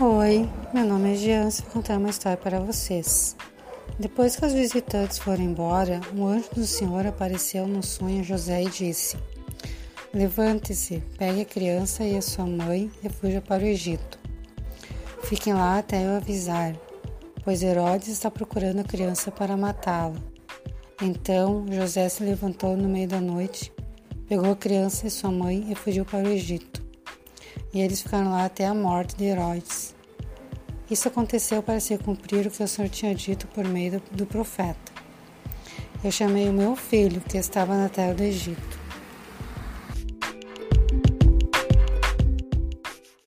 Oi, meu nome é Jean e vou contar uma história para vocês. Depois que os visitantes foram embora, um anjo do Senhor apareceu no sonho a José e disse: Levante-se, pegue a criança e a sua mãe e fuja para o Egito. Fiquem lá até eu avisar, pois Herodes está procurando a criança para matá-la. Então José se levantou no meio da noite, pegou a criança e sua mãe e fugiu para o Egito e eles ficaram lá até a morte de Herodes. Isso aconteceu para se cumprir o que o Senhor tinha dito por meio do, do profeta. Eu chamei o meu filho, que estava na terra do Egito.